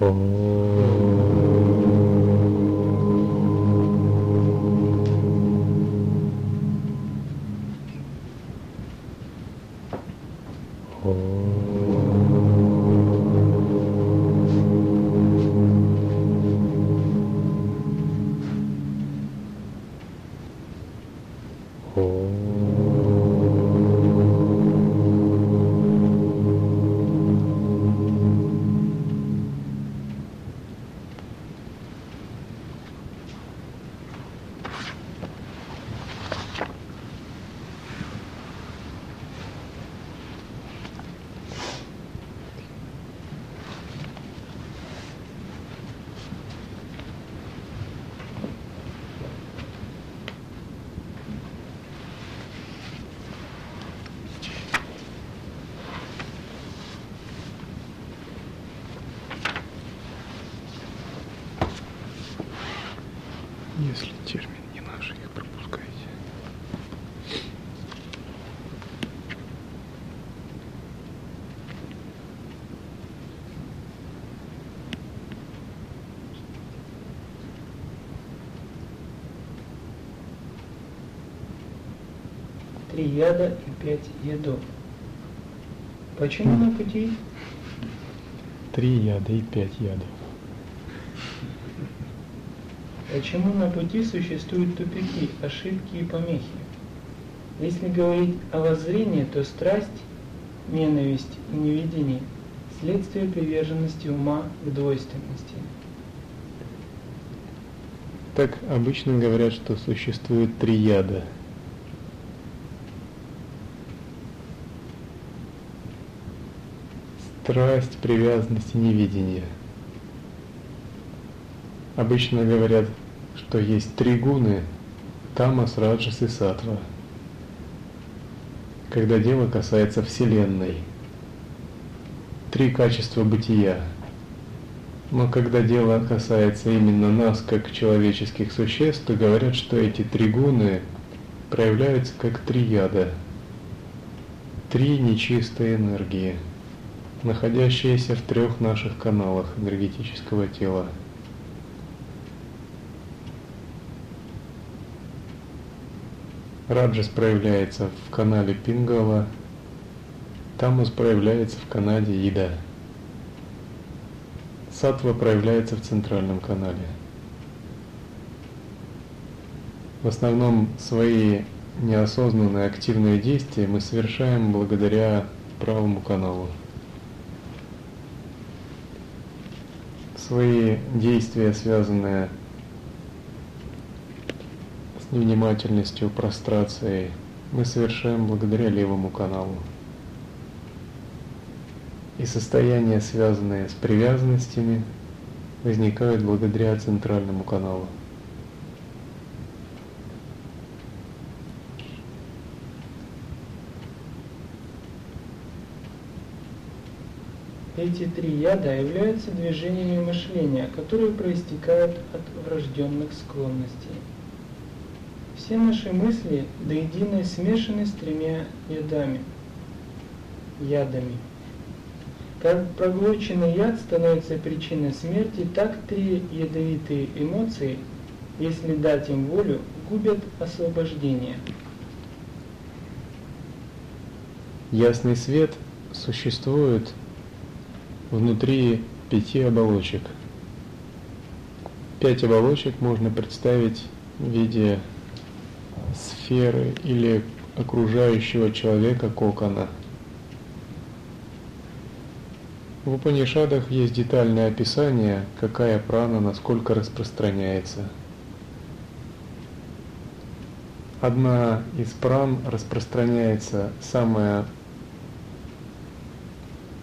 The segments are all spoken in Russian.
Если Три яда и пять ядов. Почему на пути? Три яда и пять ядов. Почему на пути существуют тупики, ошибки и помехи? Если говорить о воззрении, то страсть, ненависть и невидение – следствие приверженности ума к двойственности. Так обычно говорят, что существует три яда. Страсть, привязанность и невидение. Обычно говорят, что есть три гуны – тамас, раджас и сатва. Когда дело касается Вселенной. Три качества бытия. Но когда дело касается именно нас, как человеческих существ, то говорят, что эти три гуны проявляются как три яда. Три нечистые энергии, находящиеся в трех наших каналах энергетического тела – Раджас проявляется в канале Пингала, Тамус проявляется в канале Ида. Сатва проявляется в центральном канале. В основном свои неосознанные активные действия мы совершаем благодаря правому каналу. Свои действия, связанные внимательностью, прострацией мы совершаем благодаря левому каналу. И состояния, связанные с привязанностями, возникают благодаря центральному каналу. Эти три яда являются движениями мышления, которые проистекают от врожденных склонностей. Все наши мысли до единой смешаны с тремя ядами, ядами. Как проглоченный яд становится причиной смерти, так три ядовитые эмоции, если дать им волю, губят освобождение. Ясный свет существует внутри пяти оболочек. Пять оболочек можно представить в виде сферы или окружающего человека кокона. В Упанишадах есть детальное описание, какая прана насколько распространяется. Одна из пран распространяется, самая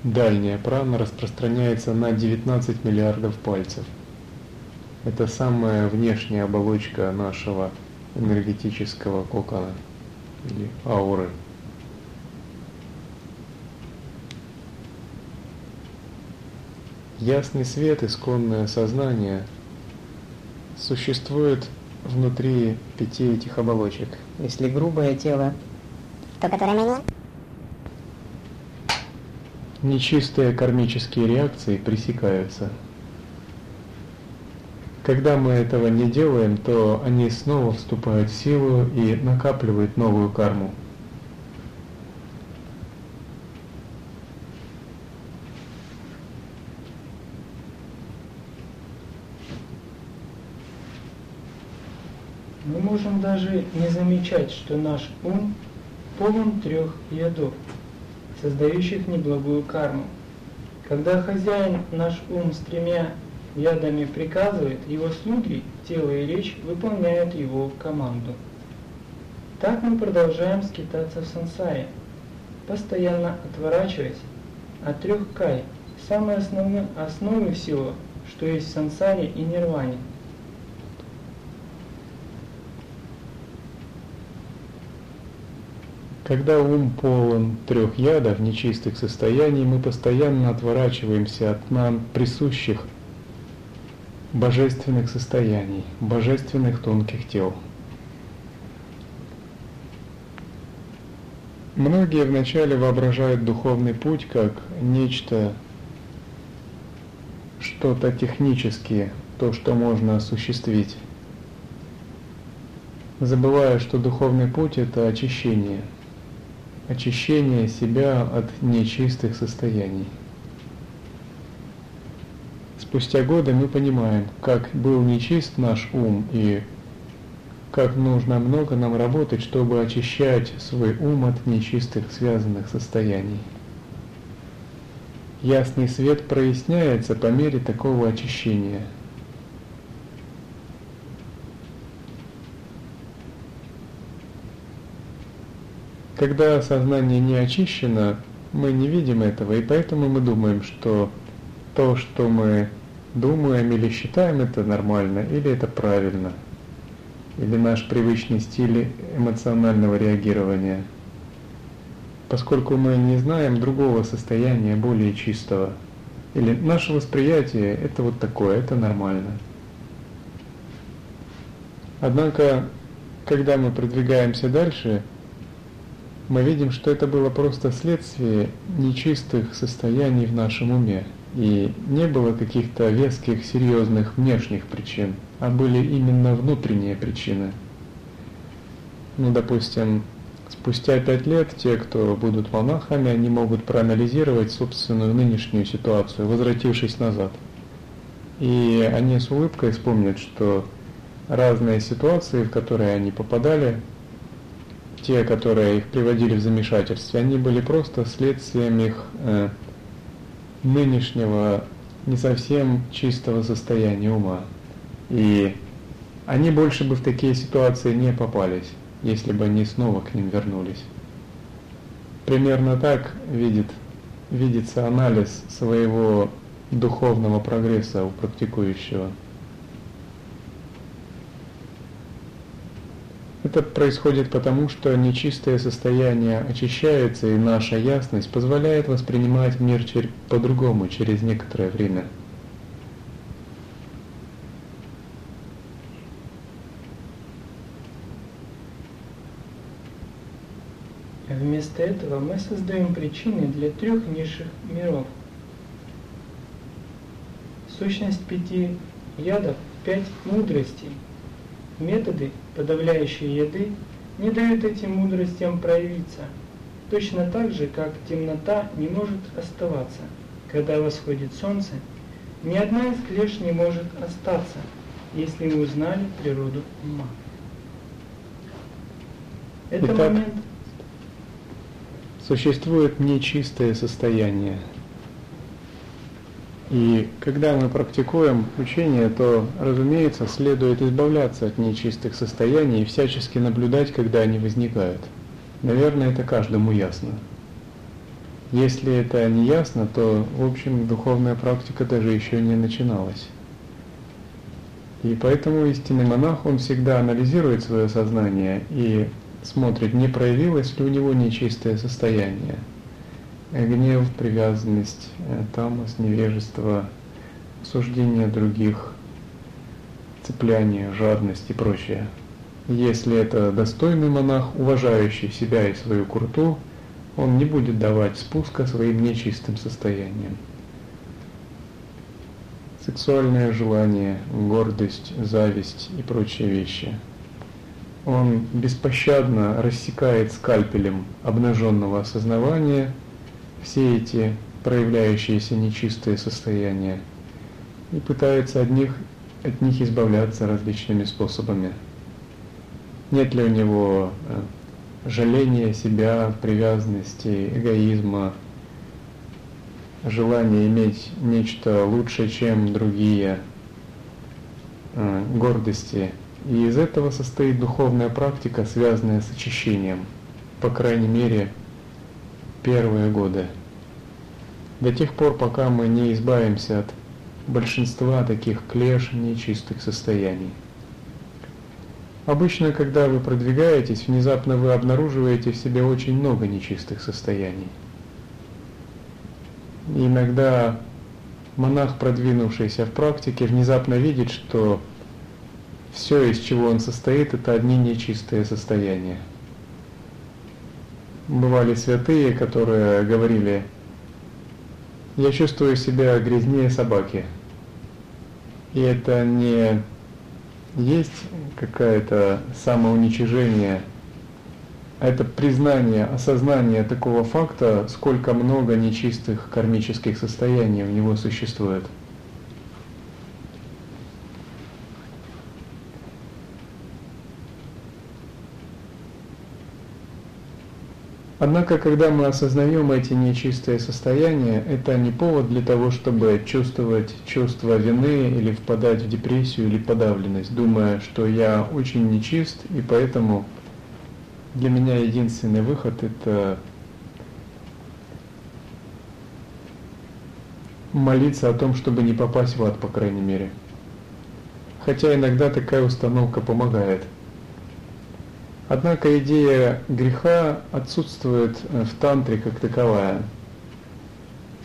дальняя прана распространяется на 19 миллиардов пальцев. Это самая внешняя оболочка нашего энергетического кокона или ауры. Ясный свет, исконное сознание существует внутри пяти этих оболочек. Если грубое тело, то которое менее? Нечистые кармические реакции пресекаются. Когда мы этого не делаем, то они снова вступают в силу и накапливают новую карму. Мы можем даже не замечать, что наш ум полон трех ядов, создающих неблагую карму. Когда хозяин наш ум с тремя ядами приказывает, его слуги, тело и речь выполняют его команду. Так мы продолжаем скитаться в сансаре, постоянно отворачиваясь от трех кай, самой основной основы всего, что есть в сансаре и нирване – Когда ум полон трех ядов, нечистых состояний, мы постоянно отворачиваемся от нам присущих божественных состояний, божественных тонких тел. Многие вначале воображают духовный путь как нечто, что-то технические, то, что можно осуществить, забывая, что духовный путь – это очищение – очищение себя от нечистых состояний. Спустя годы мы понимаем, как был нечист наш ум и как нужно много нам работать, чтобы очищать свой ум от нечистых связанных состояний. Ясный свет проясняется по мере такого очищения – Когда сознание не очищено, мы не видим этого, и поэтому мы думаем, что то, что мы думаем или считаем, это нормально, или это правильно, или наш привычный стиль эмоционального реагирования. Поскольку мы не знаем другого состояния, более чистого, или наше восприятие – это вот такое, это нормально. Однако, когда мы продвигаемся дальше – мы видим, что это было просто следствие нечистых состояний в нашем уме, и не было каких-то веских, серьезных внешних причин, а были именно внутренние причины. Ну, допустим, спустя пять лет те, кто будут монахами, они могут проанализировать собственную нынешнюю ситуацию, возвратившись назад. И они с улыбкой вспомнят, что разные ситуации, в которые они попадали, те, которые их приводили в замешательство, они были просто следствием их э, нынешнего не совсем чистого состояния ума. И они больше бы в такие ситуации не попались, если бы они снова к ним вернулись. Примерно так видит, видится анализ своего духовного прогресса у практикующего. Это происходит потому, что нечистое состояние очищается, и наша ясность позволяет воспринимать мир по-другому через некоторое время. Вместо этого мы создаем причины для трех низших миров. Сущность пяти ядов – пять мудростей – Методы, подавляющие еды, не дают этим мудростям проявиться, точно так же, как темнота не может оставаться, когда восходит солнце, ни одна из клеш не может остаться, если мы узнали природу ума. Это Итак, момент. Существует нечистое состояние – и когда мы практикуем учение, то, разумеется, следует избавляться от нечистых состояний и всячески наблюдать, когда они возникают. Наверное, это каждому ясно. Если это не ясно, то, в общем, духовная практика даже еще не начиналась. И поэтому истинный монах, он всегда анализирует свое сознание и смотрит, не проявилось ли у него нечистое состояние – гнев, привязанность, э, тамос, невежество, осуждение других, цепляние, жадность и прочее. Если это достойный монах, уважающий себя и свою курту, он не будет давать спуска своим нечистым состояниям. сексуальное желание, гордость, зависть и прочие вещи. Он беспощадно рассекает скальпелем обнаженного осознавания все эти проявляющиеся нечистые состояния и пытается от них, от них избавляться различными способами. Нет ли у него э, жаления себя, привязанности, эгоизма, желание иметь нечто лучше, чем другие, э, гордости. И из этого состоит духовная практика, связанная с очищением, по крайней мере, первые годы. До тех пор, пока мы не избавимся от большинства таких клеш нечистых состояний. Обычно, когда вы продвигаетесь, внезапно вы обнаруживаете в себе очень много нечистых состояний – иногда монах, продвинувшийся в практике, внезапно видит, что все, из чего он состоит, это одни нечистые состояния. Бывали святые, которые говорили, я чувствую себя грязнее собаки. И это не есть какое-то самоуничижение это признание, осознание такого факта, сколько много нечистых кармических состояний у него существует. Однако, когда мы осознаем эти нечистые состояния, это не повод для того, чтобы чувствовать чувство вины или впадать в депрессию или подавленность, думая, что я очень нечист и поэтому для меня единственный выход это молиться о том, чтобы не попасть в ад, по крайней мере. Хотя иногда такая установка помогает. Однако идея греха отсутствует в тантре как таковая.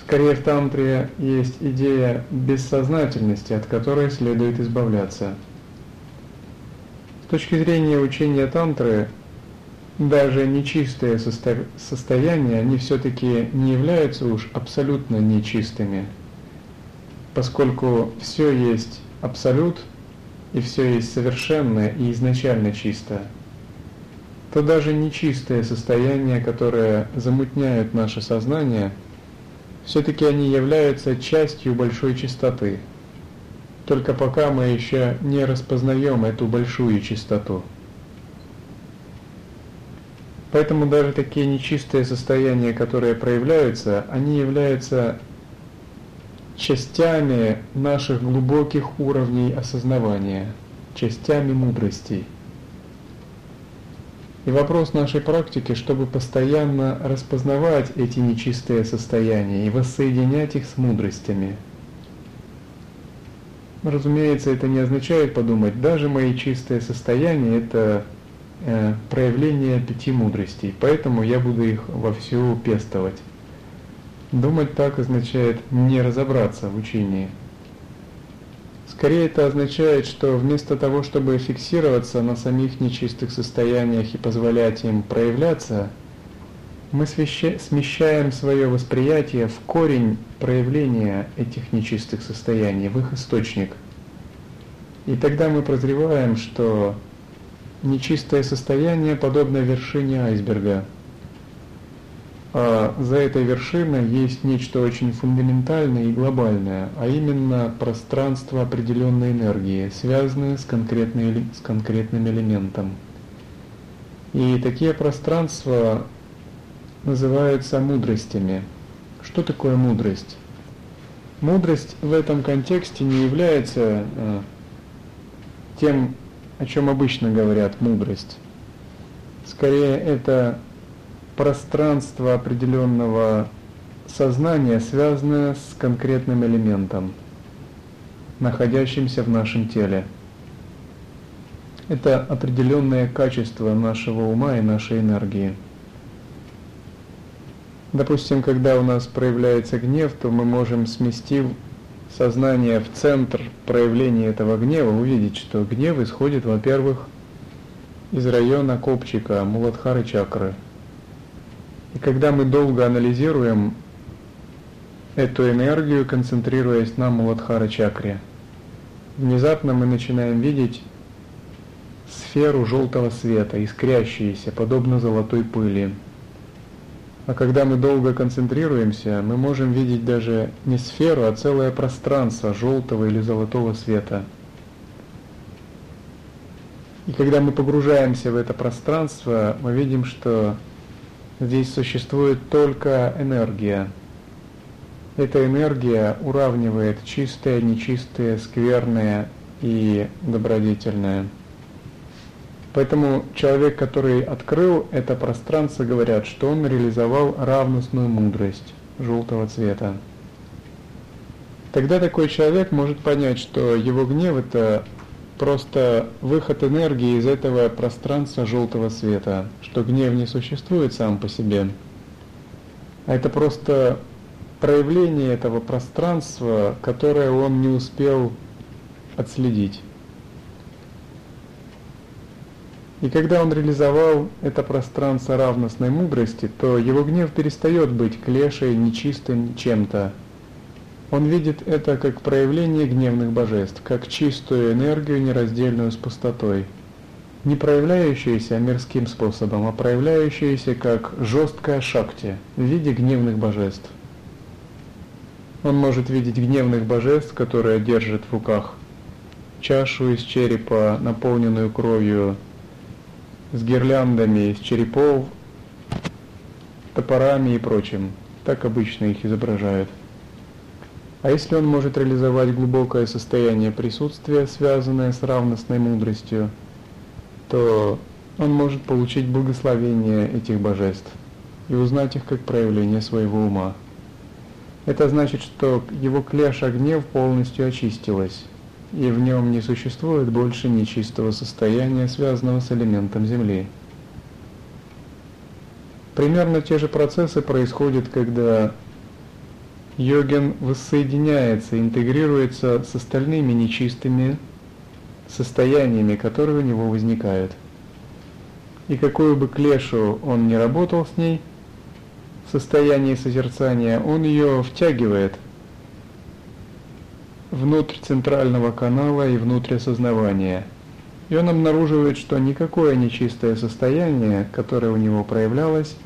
Скорее в тантре есть идея бессознательности, от которой следует избавляться. С точки зрения учения тантры, даже нечистые состо... состояния, они все-таки не являются уж абсолютно нечистыми, поскольку все есть абсолют, и все есть совершенное и изначально чисто, то даже нечистые состояния, которые замутняют наше сознание, все-таки они являются частью большой чистоты, только пока мы еще не распознаем эту большую чистоту. Поэтому даже такие нечистые состояния, которые проявляются, они являются частями наших глубоких уровней осознавания, частями мудрости. И вопрос нашей практики, чтобы постоянно распознавать эти нечистые состояния и воссоединять их с мудростями. Разумеется, это не означает подумать, даже мои чистые состояния – это Э, проявление пяти мудростей, поэтому я буду их вовсю пестовать. Думать так означает не разобраться в учении. Скорее это означает, что вместо того, чтобы фиксироваться на самих нечистых состояниях и позволять им проявляться, мы смещаем свое восприятие в корень проявления этих нечистых состояний, в их источник. И тогда мы прозреваем, что нечистое состояние подобно вершине айсберга. А за этой вершиной есть нечто очень фундаментальное и глобальное, а именно пространство определенной энергии, связанное с, с конкретным элементом. И такие пространства называются мудростями. Что такое мудрость? Мудрость в этом контексте не является э, тем о чем обычно говорят мудрость. Скорее это пространство определенного сознания, связанное с конкретным элементом, находящимся в нашем теле. Это определенное качество нашего ума и нашей энергии. Допустим, когда у нас проявляется гнев, то мы можем, сместив сознание в центр проявления этого гнева, увидеть, что гнев исходит, во-первых, из района копчика Муладхары чакры. И когда мы долго анализируем эту энергию, концентрируясь на Муладхара чакре. Внезапно мы начинаем видеть сферу желтого света, искрящиеся, подобно золотой пыли. А когда мы долго концентрируемся, мы можем видеть даже не сферу, а целое пространство желтого или золотого света. И когда мы погружаемся в это пространство, мы видим, что здесь существует только энергия. Эта энергия уравнивает чистое, нечистое, скверное и добродетельное. Поэтому человек, который открыл это пространство, говорят, что он реализовал равностную мудрость желтого цвета. Тогда такой человек может понять, что его гнев это просто выход энергии из этого пространства желтого света, что гнев не существует сам по себе, а это просто проявление этого пространства, которое он не успел отследить. И когда он реализовал это пространство равностной мудрости, то его гнев перестает быть клешей, нечистым чем-то. Он видит это как проявление гневных божеств, как чистую энергию, нераздельную с пустотой, не проявляющуюся мирским способом, а проявляющуюся как жесткая шакти в виде гневных божеств. Он может видеть гневных божеств, которые держат в руках чашу из черепа, наполненную кровью, с гирляндами из черепов, топорами и прочим. Так обычно их изображают. А если он может реализовать глубокое состояние присутствия, связанное с равностной мудростью, то он может получить благословение этих божеств и узнать их как проявление своего ума. Это значит, что его клеша гнев полностью очистилась, и в нем не существует больше нечистого состояния, связанного с элементом Земли. Примерно те же процессы происходят, когда йогин воссоединяется, интегрируется с остальными нечистыми состояниями, которые у него возникают. И какую бы клешу он ни работал с ней – в состоянии созерцания, он ее втягивает внутрь центрального канала и внутрь осознавания. И он обнаруживает, что никакое нечистое состояние, которое у него проявлялось,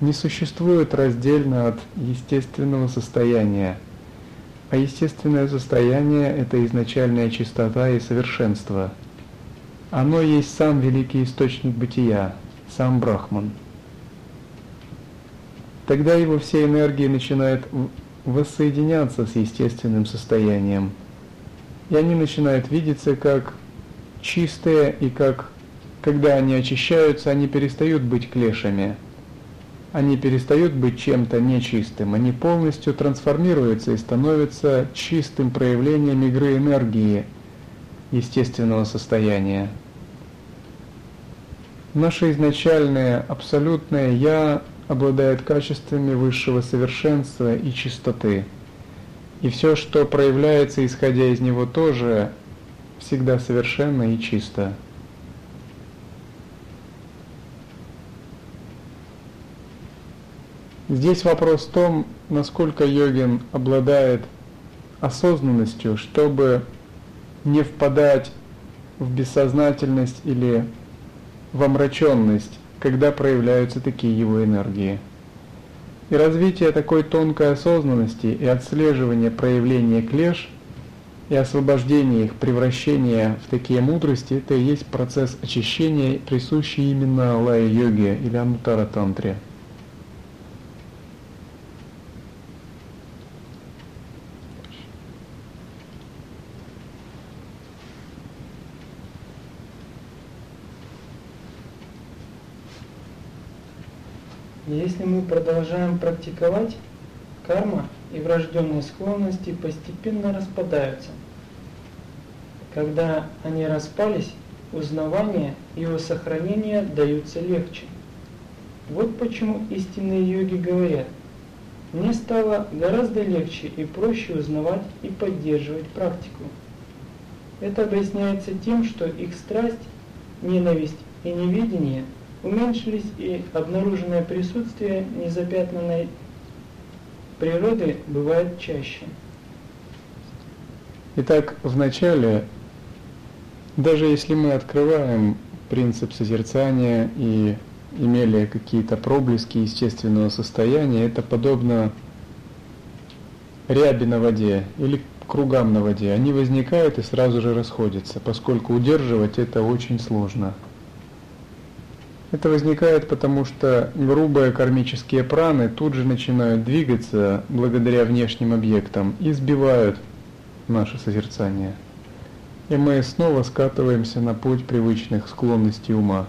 не существует раздельно от естественного состояния. А естественное состояние – это изначальная чистота и совершенство. Оно есть сам великий источник бытия, сам Брахман – тогда его все энергии начинают воссоединяться с естественным состоянием. И они начинают видеться как чистые, и как, когда они очищаются, они перестают быть клешами. Они перестают быть чем-то нечистым, они полностью трансформируются и становятся чистым проявлением игры энергии естественного состояния. Наше изначальное абсолютное «Я» обладает качествами высшего совершенства и чистоты. И все, что проявляется, исходя из него, тоже всегда совершенно и чисто. Здесь вопрос в том, насколько йогин обладает осознанностью, чтобы не впадать в бессознательность или в омраченность, когда проявляются такие его энергии. И развитие такой тонкой осознанности и отслеживание проявления клеш и освобождение их, превращение в такие мудрости, это и есть процесс очищения, присущий именно лая-йоге или анутара-тантре. Если мы продолжаем практиковать, карма и врожденные склонности постепенно распадаются. Когда они распались, узнавание и его сохранение даются легче. Вот почему истинные йоги говорят, мне стало гораздо легче и проще узнавать и поддерживать практику. Это объясняется тем, что их страсть, ненависть и неведение – уменьшились и обнаруженное присутствие незапятнанной природы бывает чаще. Итак, вначале, даже если мы открываем принцип созерцания и имели какие-то проблески естественного состояния, это подобно ряби на воде или кругам на воде. Они возникают и сразу же расходятся, поскольку удерживать это очень сложно. Это возникает потому, что грубые кармические праны тут же начинают двигаться благодаря внешним объектам и сбивают наше созерцание. И мы снова скатываемся на путь привычных склонностей ума.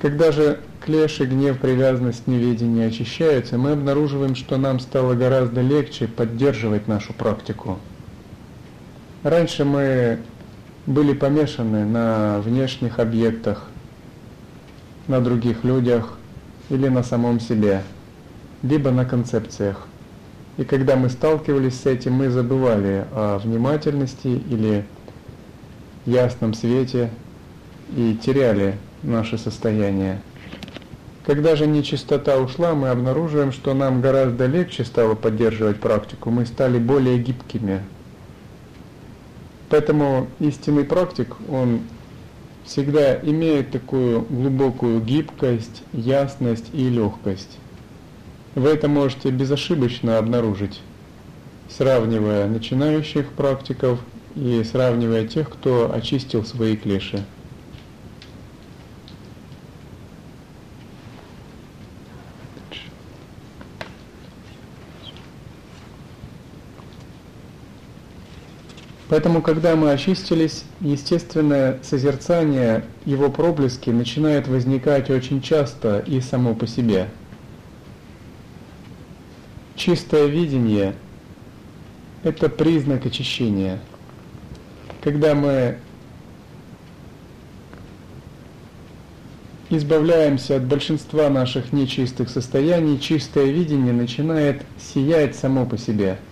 Когда же клеши, гнев, привязанность, неведение очищаются, мы обнаруживаем, что нам стало гораздо легче поддерживать нашу практику. Раньше мы были помешаны на внешних объектах, на других людях или на самом себе, либо на концепциях. И когда мы сталкивались с этим, мы забывали о внимательности или ясном свете и теряли наше состояние. Когда же нечистота ушла, мы обнаруживаем, что нам гораздо легче стало поддерживать практику, мы стали более гибкими. Поэтому истинный практик, он всегда имеет такую глубокую гибкость, ясность и легкость. Вы это можете безошибочно обнаружить, сравнивая начинающих практиков и сравнивая тех, кто очистил свои клеши. Поэтому, когда мы очистились, естественное созерцание, его проблески начинают возникать очень часто и само по себе. Чистое видение – это признак очищения. Когда мы избавляемся от большинства наших нечистых состояний, чистое видение начинает сиять само по себе –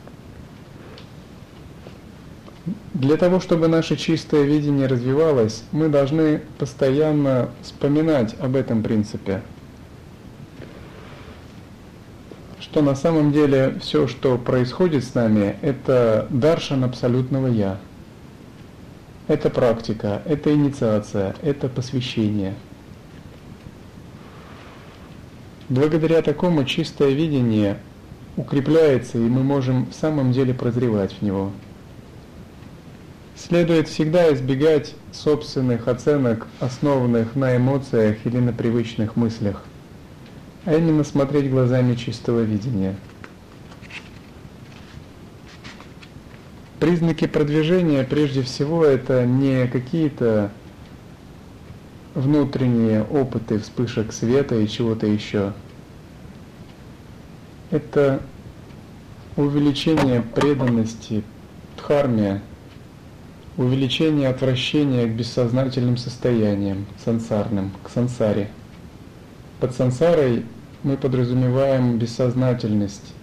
для того, чтобы наше чистое видение развивалось, мы должны постоянно вспоминать об этом принципе. Что на самом деле все, что происходит с нами, это даршан абсолютного Я. Это практика, это инициация, это посвящение. Благодаря такому чистое видение укрепляется, и мы можем в самом деле прозревать в него – Следует всегда избегать собственных оценок, основанных на эмоциях или на привычных мыслях, а именно смотреть глазами чистого видения. Признаки продвижения прежде всего это не какие-то внутренние опыты вспышек света и чего-то еще. Это увеличение преданности, дхарме, увеличение отвращения к бессознательным состояниям, сансарным, к сансаре. Под сансарой мы подразумеваем бессознательность,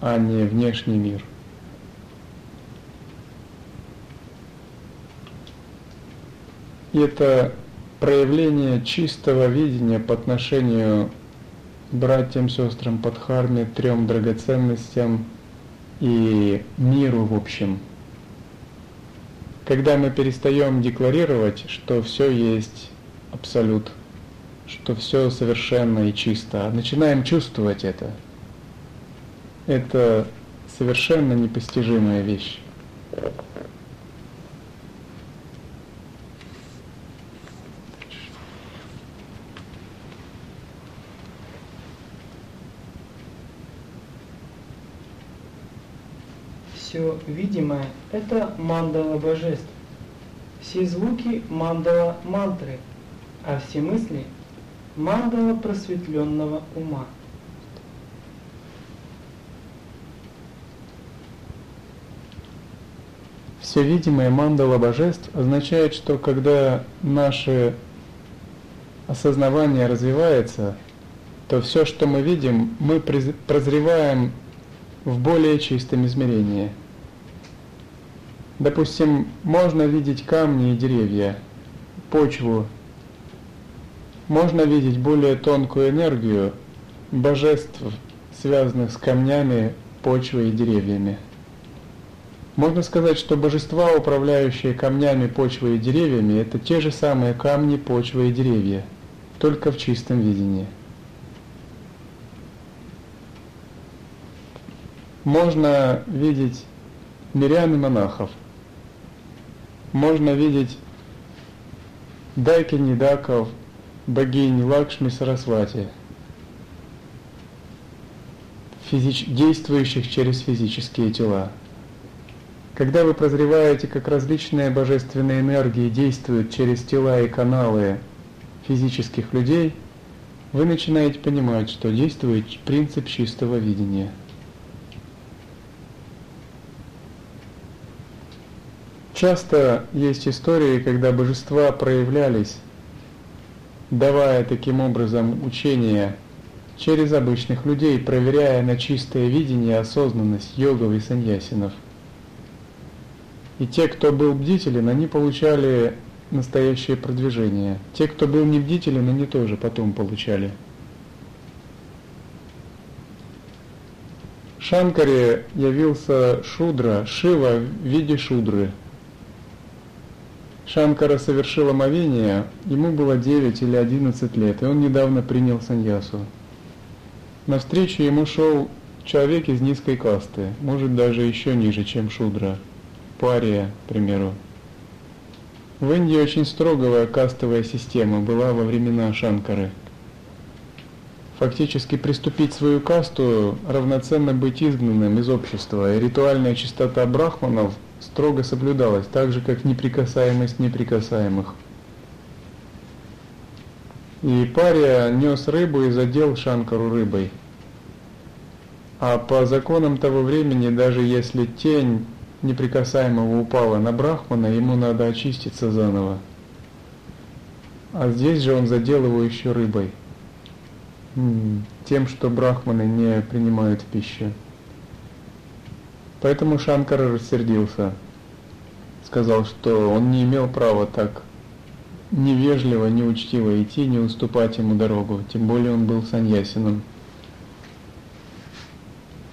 а не внешний мир. И это проявление чистого видения по отношению братьям, сестрам, подхарме, трем драгоценностям и миру в общем – когда мы перестаем декларировать, что все есть абсолют, что все совершенно и чисто, а начинаем чувствовать это, это совершенно непостижимая вещь. Все видимое – это мандала божеств. Все звуки – мандала мантры, а все мысли – мандала просветленного ума. Все видимое мандала божеств означает, что когда наше осознавание развивается, то все, что мы видим, мы прозреваем в более чистом измерении. Допустим, можно видеть камни и деревья, почву, можно видеть более тонкую энергию, божеств, связанных с камнями, почвой и деревьями. Можно сказать, что божества, управляющие камнями, почвой и деревьями, это те же самые камни, почва и деревья, только в чистом видении. Можно видеть мирян и монахов. Можно видеть дайки недаков, богинь Лакшми Сарасвати, физич... действующих через физические тела. Когда вы прозреваете, как различные божественные энергии действуют через тела и каналы физических людей, вы начинаете понимать, что действует принцип чистого видения. Часто есть истории, когда божества проявлялись, давая таким образом учения через обычных людей, проверяя на чистое видение осознанность йогов и саньясинов – и те, кто был бдителен, они получали настоящее продвижение. Те, кто был не бдителен, они тоже потом получали. Шанкаре явился Шудра, Шива в виде Шудры. Шанкара совершил омовение, ему было 9 или 11 лет, и он недавно принял саньясу. Навстречу ему шел человек из низкой касты, может даже еще ниже, чем Шудра – пария, к примеру. В Индии очень строгая кастовая система была во времена Шанкары. Фактически приступить свою касту равноценно быть изгнанным из общества, и ритуальная чистота брахманов строго соблюдалась, так же как неприкасаемость неприкасаемых. И пария нес рыбу и задел Шанкару рыбой. А по законам того времени, даже если тень неприкасаемого упала на Брахмана, ему надо очиститься заново. А здесь же он задел его еще рыбой, тем, что брахманы не принимают пищу. Поэтому Шанкара рассердился, сказал, что он не имел права так невежливо, неучтиво идти, не уступать ему дорогу, тем более он был саньясином.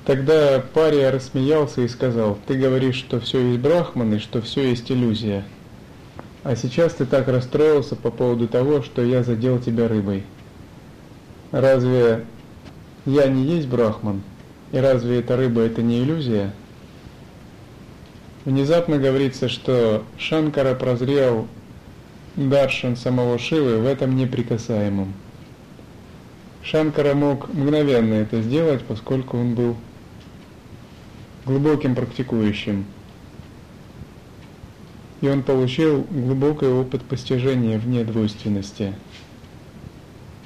Тогда Пария рассмеялся и сказал, ты говоришь, что все есть брахманы, что все есть иллюзия. А сейчас ты так расстроился по поводу того, что я задел тебя рыбой. Разве я не есть брахман? И разве эта рыба это не иллюзия? Внезапно говорится, что Шанкара прозрел Даршан самого Шивы в этом неприкасаемом. Шанкара мог мгновенно это сделать, поскольку он был глубоким практикующим. И он получил глубокий опыт постижения вне двойственности.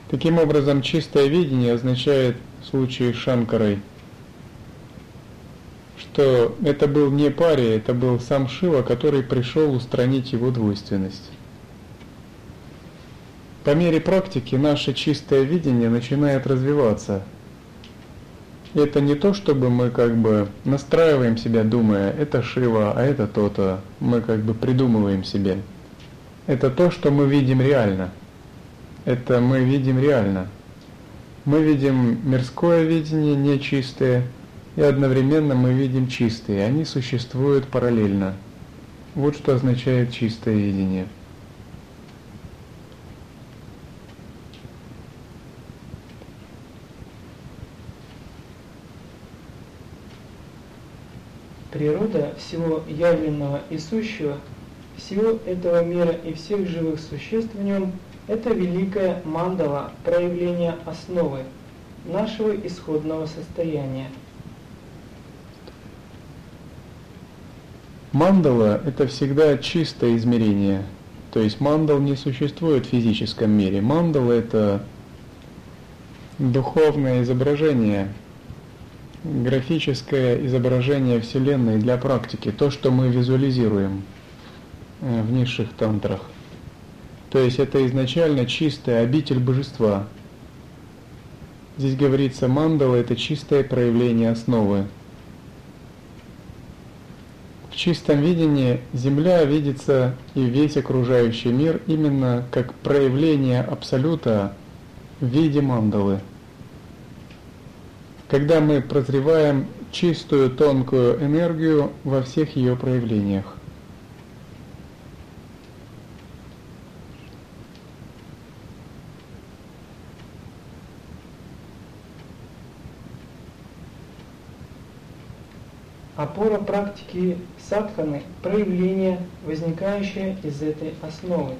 Таким образом, чистое видение означает в случае с Шанкарой, что это был не пария, это был сам Шива, который пришел устранить его двойственность. По мере практики наше чистое видение начинает развиваться – это не то, чтобы мы как бы настраиваем себя, думая, это Шива, а это то-то. Мы как бы придумываем себе. Это то, что мы видим реально. Это мы видим реально. Мы видим мирское видение, нечистое, и одновременно мы видим чистые. Они существуют параллельно. Вот что означает чистое видение. Природа всего явленного и сущего, всего этого мира и всех живых существ в нем – это великая мандала, проявление основы нашего исходного состояния. Мандала – это всегда чистое измерение. То есть мандал не существует в физическом мире. Мандала – это духовное изображение – графическое изображение Вселенной для практики, то, что мы визуализируем э, в низших тантрах. То есть это изначально чистая обитель божества. Здесь говорится, мандала – это чистое проявление основы. В чистом видении Земля видится и весь окружающий мир именно как проявление Абсолюта в виде мандалы – когда мы прозреваем чистую тонкую энергию во всех ее проявлениях. Опора практики садханы – проявление, возникающее из этой основы.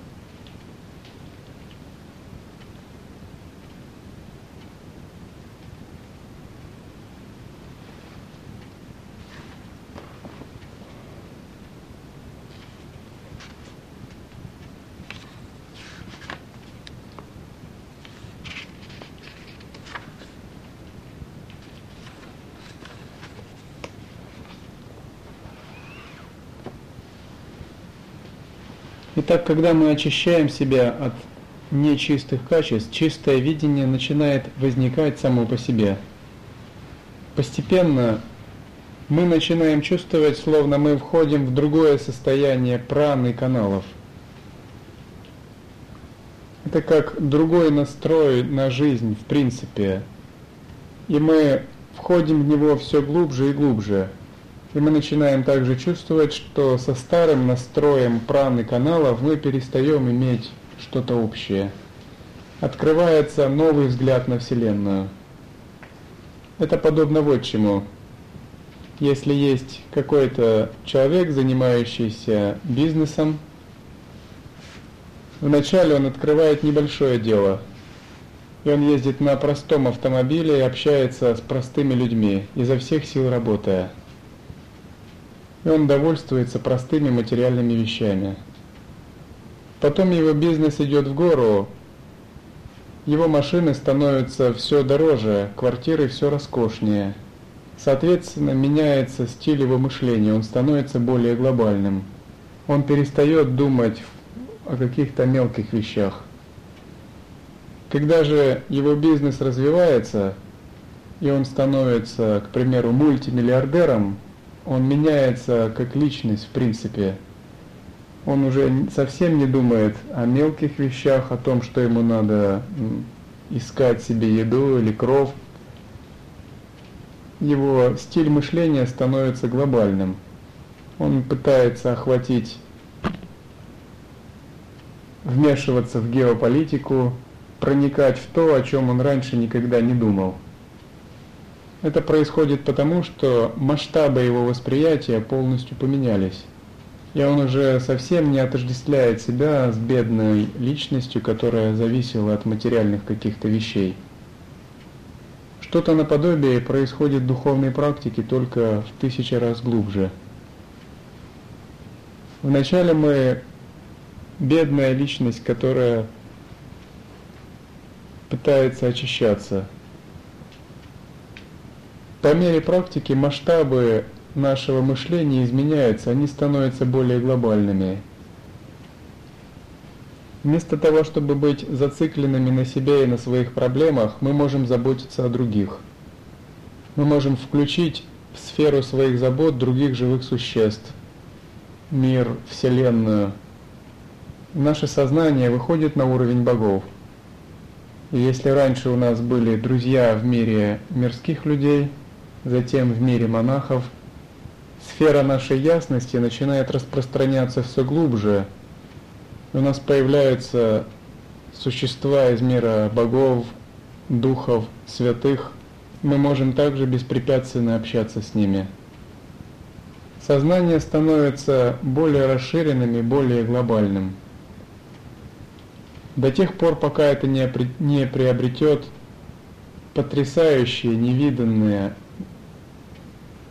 Итак, когда мы очищаем себя от нечистых качеств, чистое видение начинает возникать само по себе. Постепенно мы начинаем чувствовать, словно мы входим в другое состояние праны каналов. Это как другой настрой на жизнь, в принципе. И мы входим в него все глубже и глубже. И мы начинаем также чувствовать, что со старым настроем праны каналов мы перестаем иметь что-то общее. Открывается новый взгляд на Вселенную. Это подобно вот чему. Если есть какой-то человек, занимающийся бизнесом, вначале он открывает небольшое дело, и он ездит на простом автомобиле и общается с простыми людьми, изо всех сил работая – и он довольствуется простыми материальными вещами. Потом его бизнес идет в гору, его машины становятся все дороже, квартиры все роскошнее. Соответственно, меняется стиль его мышления, он становится более глобальным. Он перестает думать о каких-то мелких вещах. Когда же его бизнес развивается, и он становится, к примеру, мультимиллиардером, он меняется как личность в принципе. Он уже совсем не думает о мелких вещах, о том, что ему надо искать себе еду или кров. Его стиль мышления становится глобальным. Он пытается охватить, вмешиваться в геополитику, проникать в то, о чем он раньше никогда не думал. Это происходит потому, что масштабы его восприятия полностью поменялись. И он уже совсем не отождествляет себя с бедной личностью, которая зависела от материальных каких-то вещей. Что-то наподобие происходит в духовной практике только в тысячи раз глубже. Вначале мы бедная личность, которая пытается очищаться – по мере практики масштабы нашего мышления изменяются, они становятся более глобальными. Вместо того, чтобы быть зацикленными на себе и на своих проблемах, мы можем заботиться о других. Мы можем включить в сферу своих забот других живых существ, мир, Вселенную. Наше сознание выходит на уровень богов. И если раньше у нас были друзья в мире мирских людей – затем в мире монахов, сфера нашей ясности начинает распространяться все глубже. У нас появляются существа из мира богов, духов, святых. Мы можем также беспрепятственно общаться с ними. Сознание становится более расширенным и более глобальным. До тех пор, пока это не приобретет потрясающие, невиданные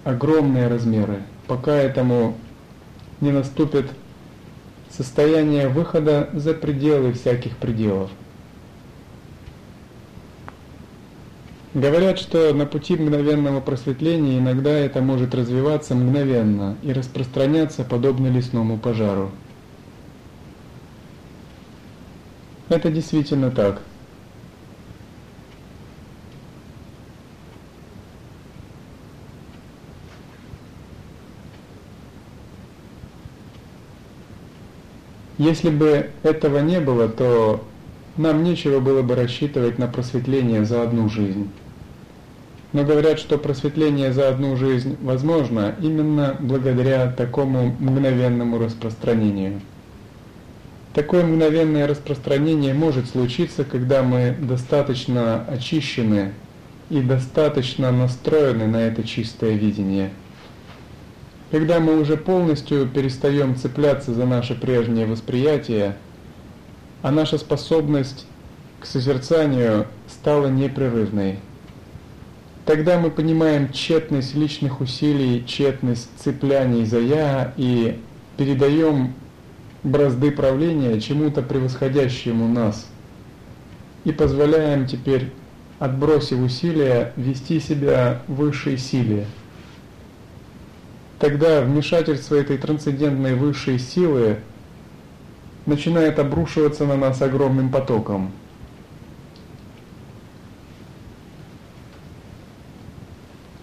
огромные размеры, пока этому не наступит состояние выхода за пределы всяких пределов. Говорят, что на пути мгновенного просветления иногда это может развиваться мгновенно и распространяться подобно лесному пожару. Это действительно так. Если бы этого не было, то нам нечего было бы рассчитывать на просветление за одну жизнь. но говорят, что просветление за одну жизнь возможно именно благодаря такому мгновенному распространению. Такое мгновенное распространение может случиться, когда мы достаточно очищены и достаточно настроены на это чистое видение. Когда мы уже полностью перестаем цепляться за наше прежнее восприятие, а наша способность к созерцанию стала непрерывной. Тогда мы понимаем тщетность личных усилий, тщетность цепляний за «я» и передаем бразды правления чему-то превосходящему нас и позволяем теперь, отбросив усилия, вести себя высшей силе. Тогда вмешательство этой трансцендентной высшей силы начинает обрушиваться на нас огромным потоком.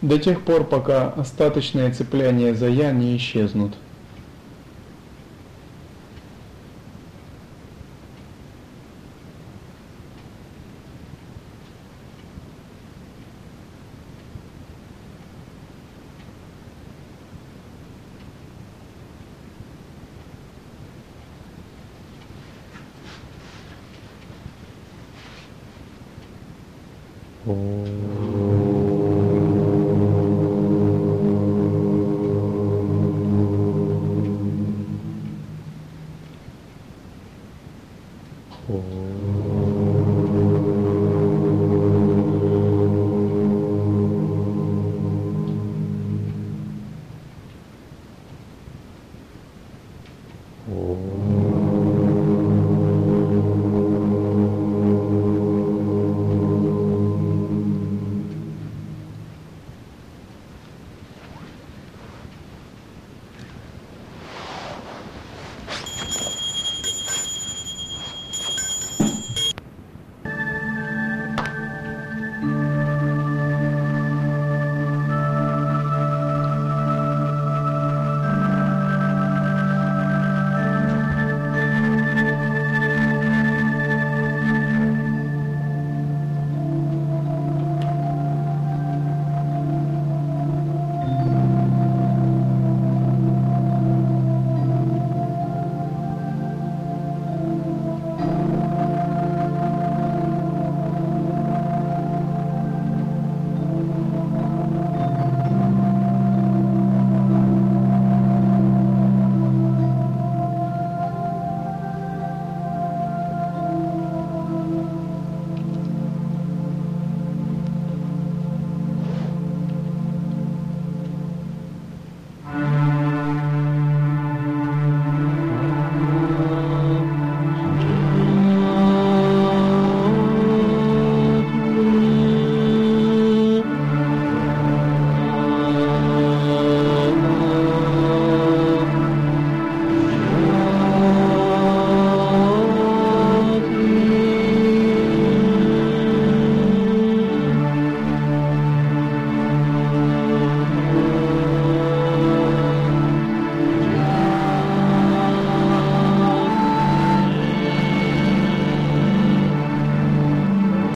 До тех пор, пока остаточные цепляния за «я» не исчезнут – Oh.